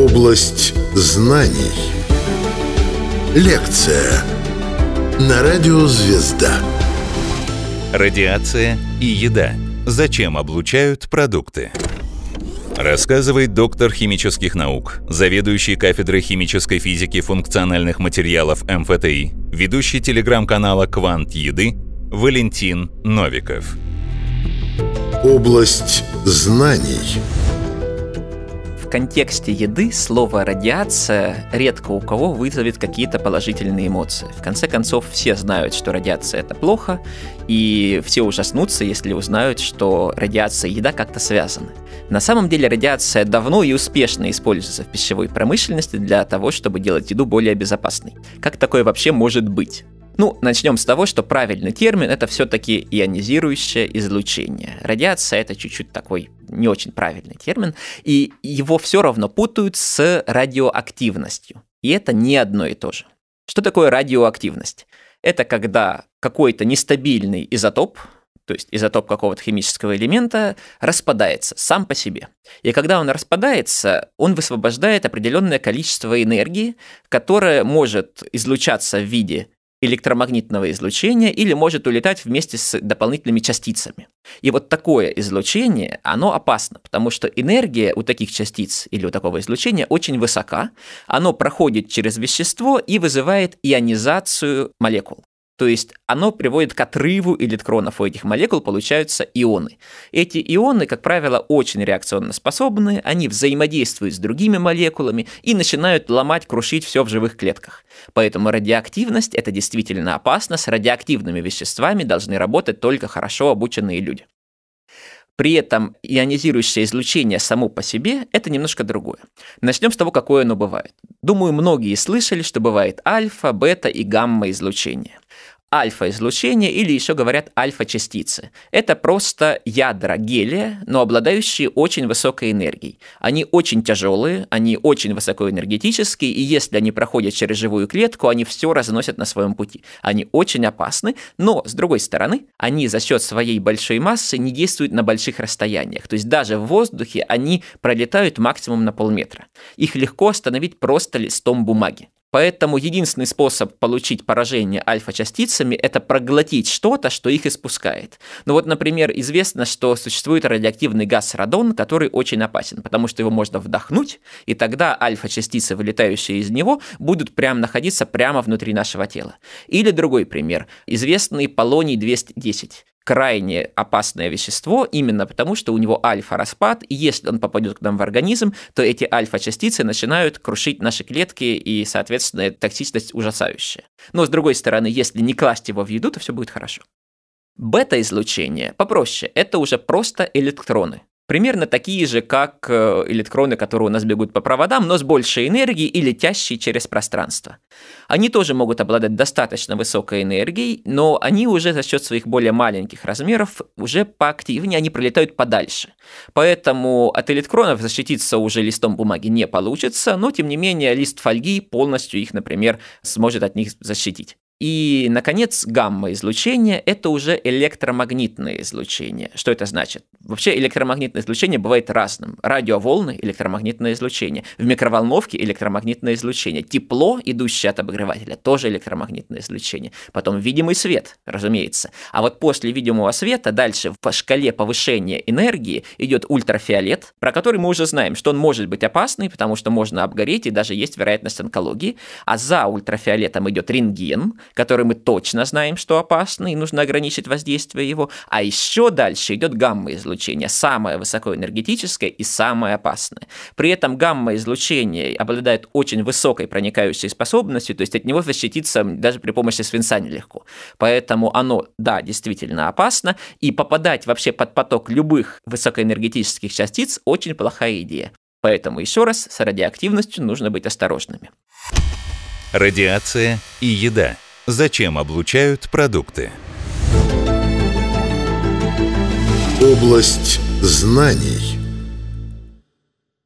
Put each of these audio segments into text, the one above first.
Область знаний. Лекция на радио «Звезда». Радиация и еда. Зачем облучают продукты? Рассказывает доктор химических наук, заведующий кафедрой химической физики функциональных материалов МФТИ, ведущий телеграм-канала «Квант еды» Валентин Новиков. Область знаний. Контексте еды слово «радиация» редко у кого вызовет какие-то положительные эмоции. В конце концов, все знают, что радиация – это плохо, и все ужаснутся, если узнают, что радиация и еда как-то связаны. На самом деле радиация давно и успешно используется в пищевой промышленности для того, чтобы делать еду более безопасной. Как такое вообще может быть? Ну, начнем с того, что правильный термин это все-таки ионизирующее излучение. Радиация это чуть-чуть такой не очень правильный термин, и его все равно путают с радиоактивностью. И это не одно и то же. Что такое радиоактивность? Это когда какой-то нестабильный изотоп, то есть изотоп какого-то химического элемента, распадается сам по себе. И когда он распадается, он высвобождает определенное количество энергии, которое может излучаться в виде электромагнитного излучения или может улетать вместе с дополнительными частицами. И вот такое излучение, оно опасно, потому что энергия у таких частиц или у такого излучения очень высока, оно проходит через вещество и вызывает ионизацию молекул. То есть оно приводит к отрыву электронов у этих молекул, получаются ионы. Эти ионы, как правило, очень реакционно способны, они взаимодействуют с другими молекулами и начинают ломать, крушить все в живых клетках. Поэтому радиоактивность – это действительно опасно, с радиоактивными веществами должны работать только хорошо обученные люди. При этом ионизирующее излучение само по себе – это немножко другое. Начнем с того, какое оно бывает. Думаю, многие слышали, что бывает альфа, бета и гамма излучение альфа-излучение или еще говорят альфа-частицы. Это просто ядра гелия, но обладающие очень высокой энергией. Они очень тяжелые, они очень высокоэнергетические, и если они проходят через живую клетку, они все разносят на своем пути. Они очень опасны, но, с другой стороны, они за счет своей большой массы не действуют на больших расстояниях. То есть даже в воздухе они пролетают максимум на полметра. Их легко остановить просто листом бумаги. Поэтому единственный способ получить поражение альфа-частицами – это проглотить что-то, что их испускает. Ну вот, например, известно, что существует радиоактивный газ радон, который очень опасен, потому что его можно вдохнуть, и тогда альфа-частицы, вылетающие из него, будут прямо находиться прямо внутри нашего тела. Или другой пример – известный полоний-210 крайне опасное вещество именно потому, что у него альфа-распад, и если он попадет к нам в организм, то эти альфа-частицы начинают крушить наши клетки, и, соответственно, токсичность ужасающая. Но, с другой стороны, если не класть его в еду, то все будет хорошо. Бета-излучение попроще, это уже просто электроны примерно такие же, как э, электроны, которые у нас бегут по проводам, но с большей энергией и летящие через пространство. Они тоже могут обладать достаточно высокой энергией, но они уже за счет своих более маленьких размеров уже поактивнее, они пролетают подальше. Поэтому от электронов защититься уже листом бумаги не получится, но тем не менее лист фольги полностью их, например, сможет от них защитить. И, наконец, гамма-излучение – это уже электромагнитное излучение. Что это значит? Вообще электромагнитное излучение бывает разным. Радиоволны – электромагнитное излучение. В микроволновке – электромагнитное излучение. Тепло, идущее от обогревателя, тоже электромагнитное излучение. Потом видимый свет, разумеется. А вот после видимого света дальше по шкале повышения энергии идет ультрафиолет, про который мы уже знаем, что он может быть опасный, потому что можно обгореть и даже есть вероятность онкологии. А за ультрафиолетом идет рентген – который мы точно знаем, что опасный, и нужно ограничить воздействие его. А еще дальше идет гамма-излучение, самое высокоэнергетическое и самое опасное. При этом гамма-излучение обладает очень высокой проникающей способностью, то есть от него защититься даже при помощи свинца нелегко. Поэтому оно, да, действительно опасно, и попадать вообще под поток любых высокоэнергетических частиц очень плохая идея. Поэтому еще раз, с радиоактивностью нужно быть осторожными. Радиация и еда – Зачем облучают продукты? Область знаний.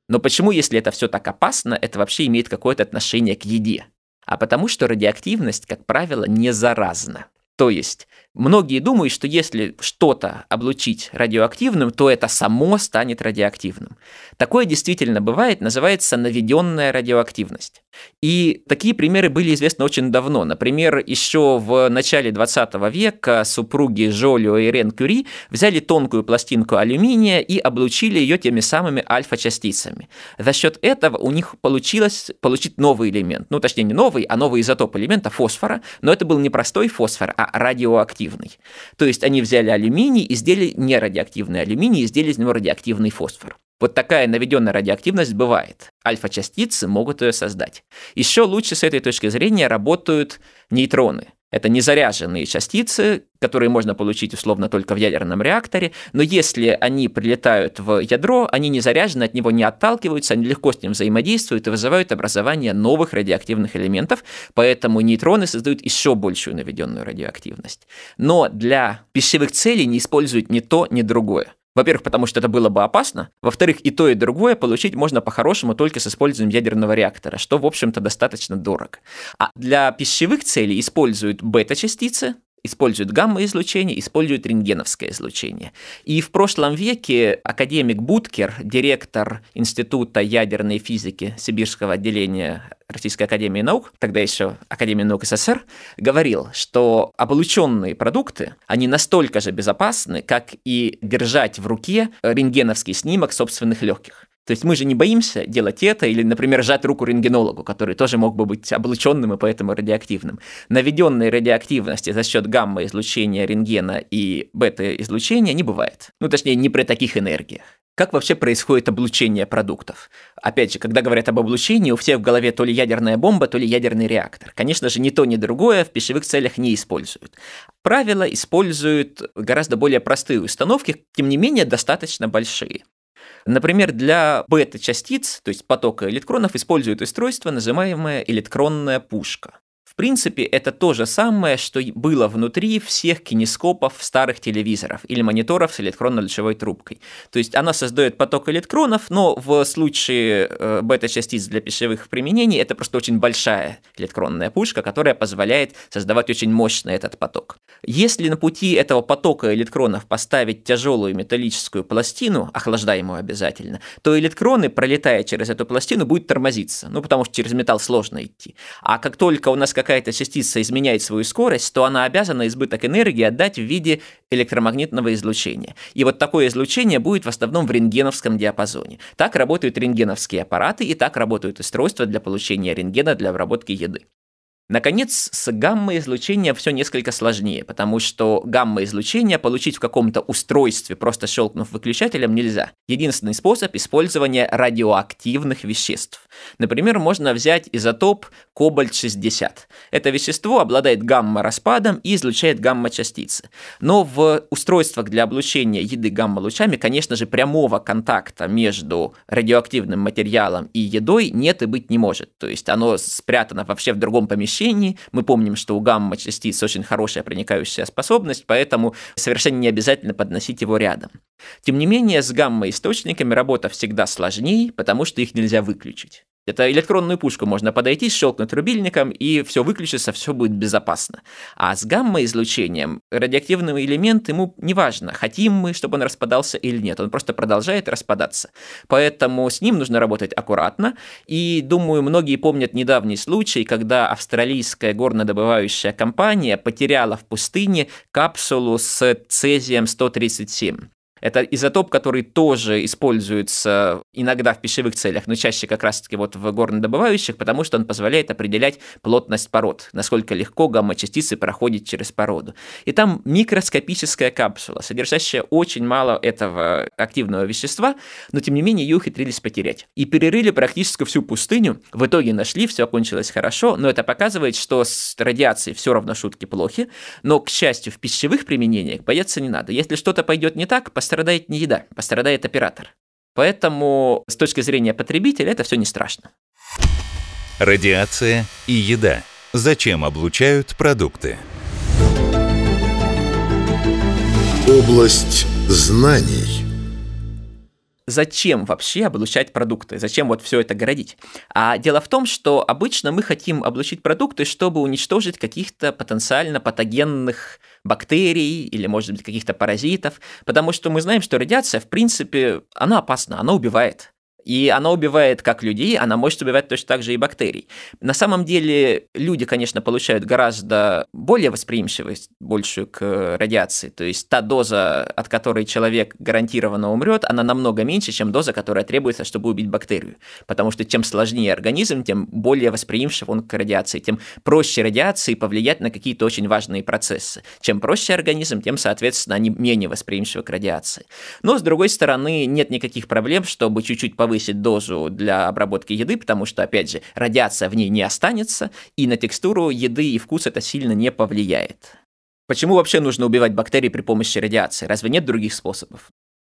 Но почему, если это все так опасно, это вообще имеет какое-то отношение к еде? А потому что радиоактивность, как правило, не заразна. То есть Многие думают, что если что-то облучить радиоактивным, то это само станет радиоактивным. Такое действительно бывает, называется наведенная радиоактивность. И такие примеры были известны очень давно. Например, еще в начале 20 века супруги Жолио и Рен Кюри взяли тонкую пластинку алюминия и облучили ее теми самыми альфа-частицами. За счет этого у них получилось получить новый элемент. Ну, точнее, не новый, а новый изотоп элемента фосфора. Но это был не простой фосфор, а радиоактивный радиоактивный. То есть они взяли алюминий и сделали не радиоактивный алюминий, и сделали из него радиоактивный фосфор. Вот такая наведенная радиоактивность бывает. Альфа-частицы могут ее создать. Еще лучше с этой точки зрения работают нейтроны. Это незаряженные частицы, которые можно получить условно только в ядерном реакторе, но если они прилетают в ядро, они не заряжены, от него не отталкиваются, они легко с ним взаимодействуют и вызывают образование новых радиоактивных элементов, поэтому нейтроны создают еще большую наведенную радиоактивность. Но для пищевых целей не используют ни то, ни другое. Во-первых, потому что это было бы опасно. Во-вторых, и то, и другое получить можно по-хорошему только с использованием ядерного реактора, что, в общем-то, достаточно дорого. А для пищевых целей используют бета-частицы, используют гамма-излучение, используют рентгеновское излучение. И в прошлом веке академик Буткер, директор Института ядерной физики Сибирского отделения Российской Академии Наук, тогда еще Академии Наук СССР, говорил, что облученные продукты, они настолько же безопасны, как и держать в руке рентгеновский снимок собственных легких. То есть мы же не боимся делать это или, например, сжать руку рентгенологу, который тоже мог бы быть облученным и поэтому радиоактивным. Наведенной радиоактивности за счет гамма-излучения рентгена и бета-излучения не бывает. Ну, точнее, не при таких энергиях. Как вообще происходит облучение продуктов? Опять же, когда говорят об облучении, у всех в голове то ли ядерная бомба, то ли ядерный реактор. Конечно же, ни то, ни другое в пищевых целях не используют. Правила используют гораздо более простые установки, тем не менее достаточно большие. Например, для бета-частиц, то есть потока электронов, используют устройство, называемое электронная пушка. В принципе, это то же самое, что было внутри всех кинескопов старых телевизоров или мониторов с электронно-лучевой трубкой. То есть она создает поток электронов, но в случае э, бета-частиц для пищевых применений это просто очень большая электронная пушка, которая позволяет создавать очень мощный этот поток. Если на пути этого потока электронов поставить тяжелую металлическую пластину, охлаждаемую обязательно, то электроны, пролетая через эту пластину, будут тормозиться, ну потому что через металл сложно идти. А как только у нас как какая-то частица изменяет свою скорость, то она обязана избыток энергии отдать в виде электромагнитного излучения. И вот такое излучение будет в основном в рентгеновском диапазоне. Так работают рентгеновские аппараты и так работают устройства для получения рентгена для обработки еды. Наконец, с гамма-излучением все несколько сложнее, потому что гамма-излучение получить в каком-то устройстве, просто щелкнув выключателем, нельзя. Единственный способ – использования радиоактивных веществ. Например, можно взять изотоп кобальт-60. Это вещество обладает гамма-распадом и излучает гамма-частицы. Но в устройствах для облучения еды гамма-лучами, конечно же, прямого контакта между радиоактивным материалом и едой нет и быть не может. То есть оно спрятано вообще в другом помещении, помещении. Мы помним, что у гамма-частиц очень хорошая проникающая способность, поэтому совершенно не обязательно подносить его рядом. Тем не менее, с гамма-источниками работа всегда сложнее, потому что их нельзя выключить. Это электронную пушку можно подойти, щелкнуть рубильником, и все выключится, все будет безопасно. А с гамма-излучением радиоактивный элемент, ему не важно, хотим мы, чтобы он распадался или нет, он просто продолжает распадаться. Поэтому с ним нужно работать аккуратно, и, думаю, многие помнят недавний случай, когда австралийская горнодобывающая компания потеряла в пустыне капсулу с цезием-137. Это изотоп, который тоже используется иногда в пищевых целях, но чаще как раз-таки вот в горнодобывающих, потому что он позволяет определять плотность пород, насколько легко гамма-частицы проходят через породу. И там микроскопическая капсула, содержащая очень мало этого активного вещества, но тем не менее ее ухитрились потерять. И перерыли практически всю пустыню, в итоге нашли, все окончилось хорошо, но это показывает, что с радиацией все равно шутки плохи, но, к счастью, в пищевых применениях бояться не надо. Если что-то пойдет не так, поставь пострадает не еда, пострадает оператор. Поэтому с точки зрения потребителя это все не страшно. Радиация и еда. Зачем облучают продукты? Область знаний. зачем вообще облучать продукты? Зачем вот все это городить? А дело в том, что обычно мы хотим облучить продукты, чтобы уничтожить каких-то потенциально патогенных бактерий или, может быть, каких-то паразитов, потому что мы знаем, что радиация, в принципе, она опасна, она убивает. И она убивает как людей, она может убивать точно так же и бактерий. На самом деле люди, конечно, получают гораздо более восприимчивость, большую к радиации. То есть та доза, от которой человек гарантированно умрет, она намного меньше, чем доза, которая требуется, чтобы убить бактерию. Потому что чем сложнее организм, тем более восприимчив он к радиации, тем проще радиации повлиять на какие-то очень важные процессы. Чем проще организм, тем, соответственно, они менее восприимчивы к радиации. Но, с другой стороны, нет никаких проблем, чтобы чуть-чуть повысить повысить дозу для обработки еды, потому что, опять же, радиация в ней не останется, и на текстуру еды и вкус это сильно не повлияет. Почему вообще нужно убивать бактерии при помощи радиации? Разве нет других способов?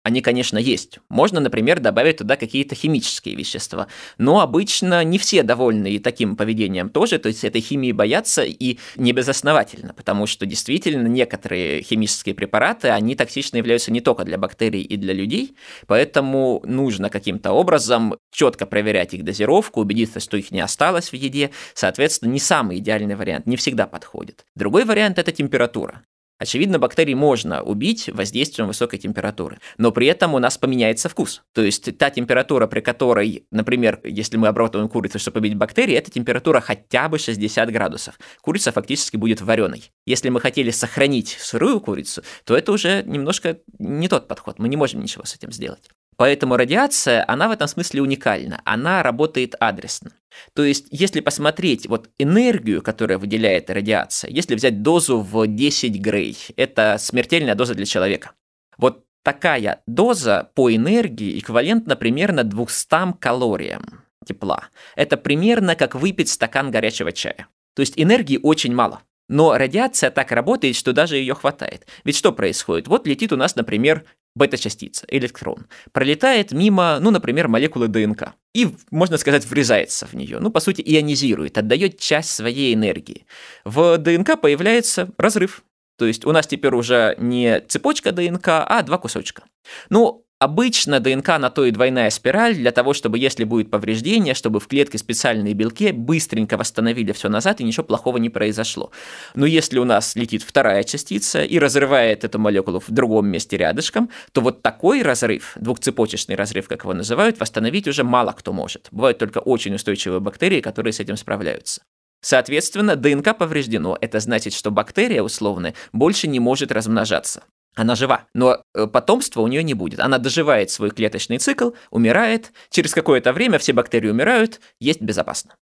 Они, конечно, есть. Можно, например, добавить туда какие-то химические вещества. Но обычно не все довольны и таким поведением тоже, то есть этой химии боятся и не безосновательно, потому что действительно некоторые химические препараты, они токсичны являются не только для бактерий и для людей, поэтому нужно каким-то образом четко проверять их дозировку, убедиться, что их не осталось в еде. Соответственно, не самый идеальный вариант, не всегда подходит. Другой вариант – это температура. Очевидно, бактерии можно убить воздействием высокой температуры, но при этом у нас поменяется вкус. То есть та температура, при которой, например, если мы обрабатываем курицу, чтобы победить бактерии, эта температура хотя бы 60 градусов. Курица фактически будет вареной. Если мы хотели сохранить сырую курицу, то это уже немножко не тот подход, мы не можем ничего с этим сделать. Поэтому радиация, она в этом смысле уникальна, она работает адресно. То есть, если посмотреть вот энергию, которую выделяет радиация, если взять дозу в 10 грей, это смертельная доза для человека. Вот такая доза по энергии эквивалентна примерно 200 калориям тепла. Это примерно как выпить стакан горячего чая. То есть энергии очень мало. Но радиация так работает, что даже ее хватает. Ведь что происходит? Вот летит у нас, например, бета-частица, электрон, пролетает мимо, ну, например, молекулы ДНК и, можно сказать, врезается в нее. Ну, по сути, ионизирует, отдает часть своей энергии. В ДНК появляется разрыв. То есть у нас теперь уже не цепочка ДНК, а два кусочка. Ну, Обычно ДНК на то и двойная спираль для того, чтобы если будет повреждение, чтобы в клетке специальные белки быстренько восстановили все назад и ничего плохого не произошло. Но если у нас летит вторая частица и разрывает эту молекулу в другом месте рядышком, то вот такой разрыв, двухцепочечный разрыв, как его называют, восстановить уже мало кто может. Бывают только очень устойчивые бактерии, которые с этим справляются. Соответственно, ДНК повреждено. Это значит, что бактерия, условно, больше не может размножаться. Она жива, но э, потомства у нее не будет. Она доживает свой клеточный цикл, умирает, через какое-то время все бактерии умирают, есть безопасно.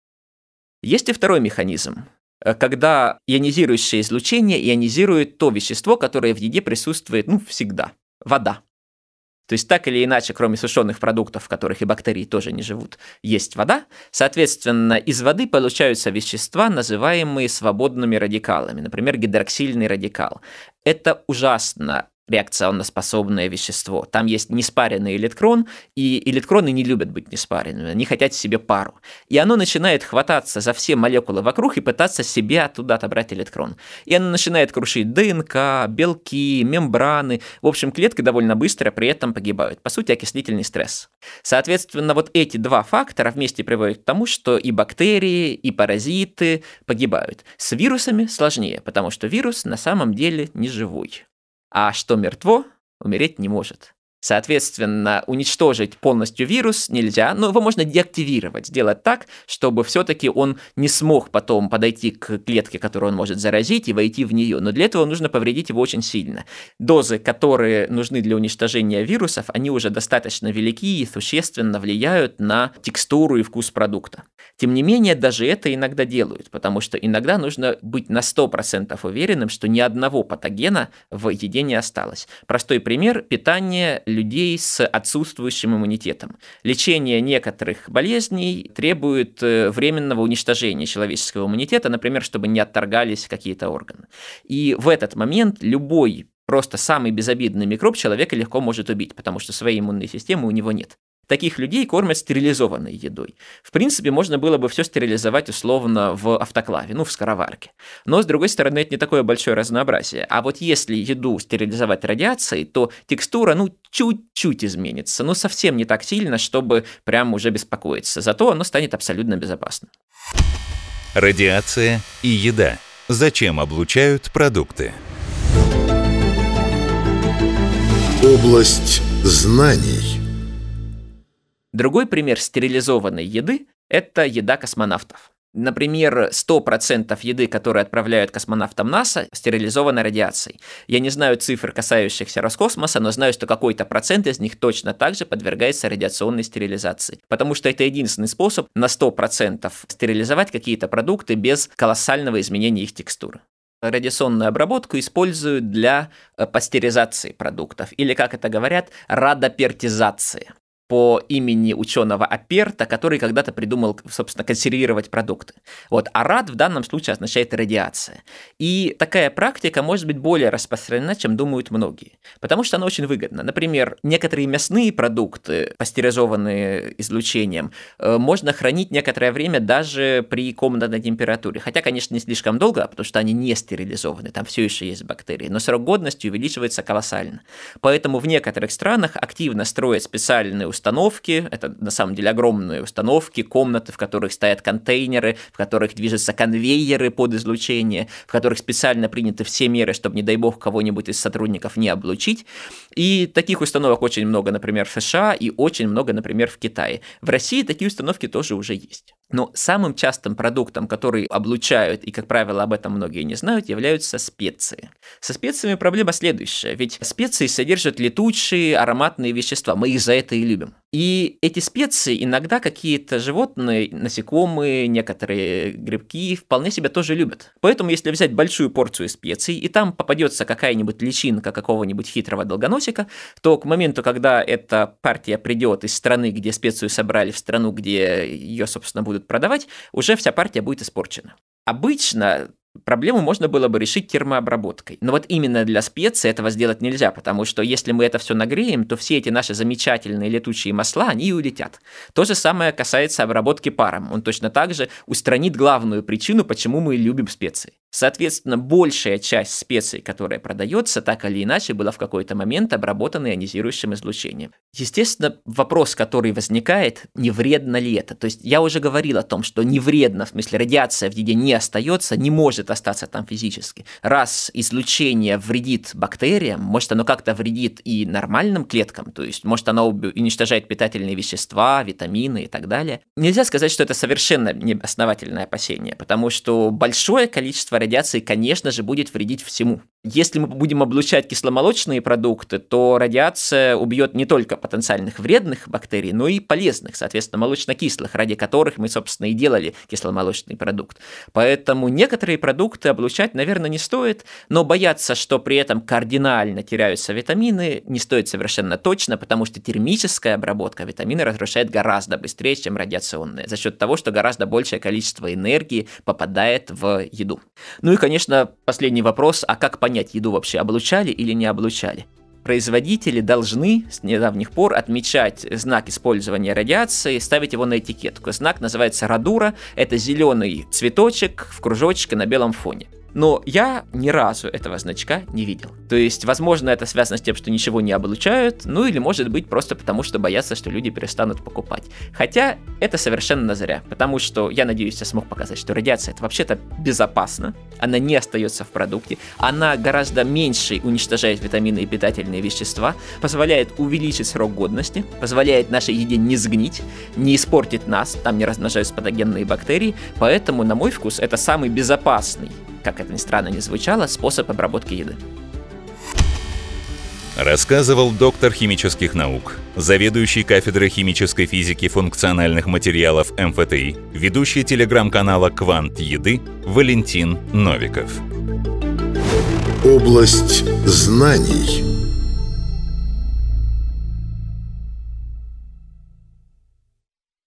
Есть и второй механизм, э, когда ионизирующее излучение ионизирует то вещество, которое в еде присутствует ну, всегда – вода. То есть так или иначе, кроме сушеных продуктов, в которых и бактерии тоже не живут, есть вода. Соответственно, из воды получаются вещества, называемые свободными радикалами, например, гидроксильный радикал. Это ужасно реакционно-способное вещество. Там есть неспаренный электрон, и электроны не любят быть неспаренными, они хотят себе пару. И оно начинает хвататься за все молекулы вокруг и пытаться себе оттуда отобрать электрон. И оно начинает крушить ДНК, белки, мембраны. В общем, клетки довольно быстро при этом погибают. По сути, окислительный стресс. Соответственно, вот эти два фактора вместе приводят к тому, что и бактерии, и паразиты погибают. С вирусами сложнее, потому что вирус на самом деле не живой а что мертво, умереть не может. Соответственно, уничтожить полностью вирус нельзя, но его можно деактивировать, сделать так, чтобы все-таки он не смог потом подойти к клетке, которую он может заразить, и войти в нее. Но для этого нужно повредить его очень сильно. Дозы, которые нужны для уничтожения вирусов, они уже достаточно велики и существенно влияют на текстуру и вкус продукта. Тем не менее, даже это иногда делают, потому что иногда нужно быть на 100% уверенным, что ни одного патогена в еде не осталось. Простой пример – питание людей с отсутствующим иммунитетом. Лечение некоторых болезней требует э, временного уничтожения человеческого иммунитета, например, чтобы не отторгались какие-то органы. И в этот момент любой просто самый безобидный микроб человека легко может убить, потому что своей иммунной системы у него нет. Таких людей кормят стерилизованной едой. В принципе, можно было бы все стерилизовать условно в автоклаве, ну, в скороварке. Но, с другой стороны, это не такое большое разнообразие. А вот если еду стерилизовать радиацией, то текстура, ну, чуть-чуть изменится. Ну, совсем не так сильно, чтобы прям уже беспокоиться. Зато оно станет абсолютно безопасным. Радиация и еда. Зачем облучают продукты? Область знаний. Другой пример стерилизованной еды – это еда космонавтов. Например, 100% еды, которые отправляют космонавтам НАСА, стерилизованы радиацией. Я не знаю цифр, касающихся Роскосмоса, но знаю, что какой-то процент из них точно так же подвергается радиационной стерилизации. Потому что это единственный способ на 100% стерилизовать какие-то продукты без колоссального изменения их текстуры радиационную обработку используют для э, пастеризации продуктов, или, как это говорят, радопертизации по имени ученого Аперта, который когда-то придумал, собственно, консервировать продукты. Вот, а рад в данном случае означает радиация. И такая практика может быть более распространена, чем думают многие, потому что она очень выгодна. Например, некоторые мясные продукты, пастеризованные излучением, э, можно хранить некоторое время даже при комнатной температуре. Хотя, конечно, не слишком долго, потому что они не стерилизованы, там все еще есть бактерии, но срок годности увеличивается колоссально. Поэтому в некоторых странах активно строят специальные установки, это на самом деле огромные установки, комнаты, в которых стоят контейнеры, в которых движутся конвейеры под излучение, в которых специально приняты все меры, чтобы, не дай бог, кого-нибудь из сотрудников не облучить. И таких установок очень много, например, в США и очень много, например, в Китае. В России такие установки тоже уже есть. Но самым частым продуктом, который облучают, и, как правило, об этом многие не знают, являются специи. Со специями проблема следующая, ведь специи содержат летучие ароматные вещества, мы их за это и любим. И эти специи иногда какие-то животные, насекомые, некоторые грибки вполне себя тоже любят. Поэтому если взять большую порцию специй, и там попадется какая-нибудь личинка какого-нибудь хитрого долгоносика, то к моменту, когда эта партия придет из страны, где специю собрали, в страну, где ее, собственно, будут продавать, уже вся партия будет испорчена. Обычно Проблему можно было бы решить термообработкой. Но вот именно для специй этого сделать нельзя, потому что если мы это все нагреем, то все эти наши замечательные летучие масла, они улетят. То же самое касается обработки паром. Он точно так же устранит главную причину, почему мы любим специи. Соответственно, большая часть специй, которая продается, так или иначе была в какой-то момент обработана ионизирующим излучением. Естественно, вопрос, который возникает, не вредно ли это? То есть я уже говорил о том, что не вредно, в смысле радиация в еде не остается, не может остаться там физически. Раз излучение вредит бактериям, может оно как-то вредит и нормальным клеткам, то есть может оно уничтожает питательные вещества, витамины и так далее. Нельзя сказать, что это совершенно неосновательное опасение, потому что большое количество радиации, конечно же, будет вредить всему. Если мы будем облучать кисломолочные продукты, то радиация убьет не только потенциальных вредных бактерий, но и полезных, соответственно, молочно-кислых, ради которых мы, собственно, и делали кисломолочный продукт. Поэтому некоторые продукты облучать, наверное, не стоит, но бояться, что при этом кардинально теряются витамины, не стоит совершенно точно, потому что термическая обработка витамины разрушает гораздо быстрее, чем радиационная, за счет того, что гораздо большее количество энергии попадает в еду. Ну и, конечно, последний вопрос, а как понять, еду вообще облучали или не облучали. Производители должны с недавних пор отмечать знак использования радиации, ставить его на этикетку. Знак называется радура, это зеленый цветочек в кружочке на белом фоне. Но я ни разу этого значка не видел. То есть, возможно, это связано с тем, что ничего не облучают, ну или может быть просто потому, что боятся, что люди перестанут покупать. Хотя это совершенно зря, потому что я надеюсь, я смог показать, что радиация это вообще-то безопасно, она не остается в продукте, она гораздо меньше уничтожает витамины и питательные вещества, позволяет увеличить срок годности, позволяет нашей еде не сгнить, не испортить нас, там не размножаются патогенные бактерии, поэтому, на мой вкус, это самый безопасный как это ни странно не звучало, способ обработки еды. Рассказывал доктор химических наук, заведующий кафедрой химической физики функциональных материалов МФТИ, ведущий телеграм-канала «Квант еды» Валентин Новиков. Область знаний.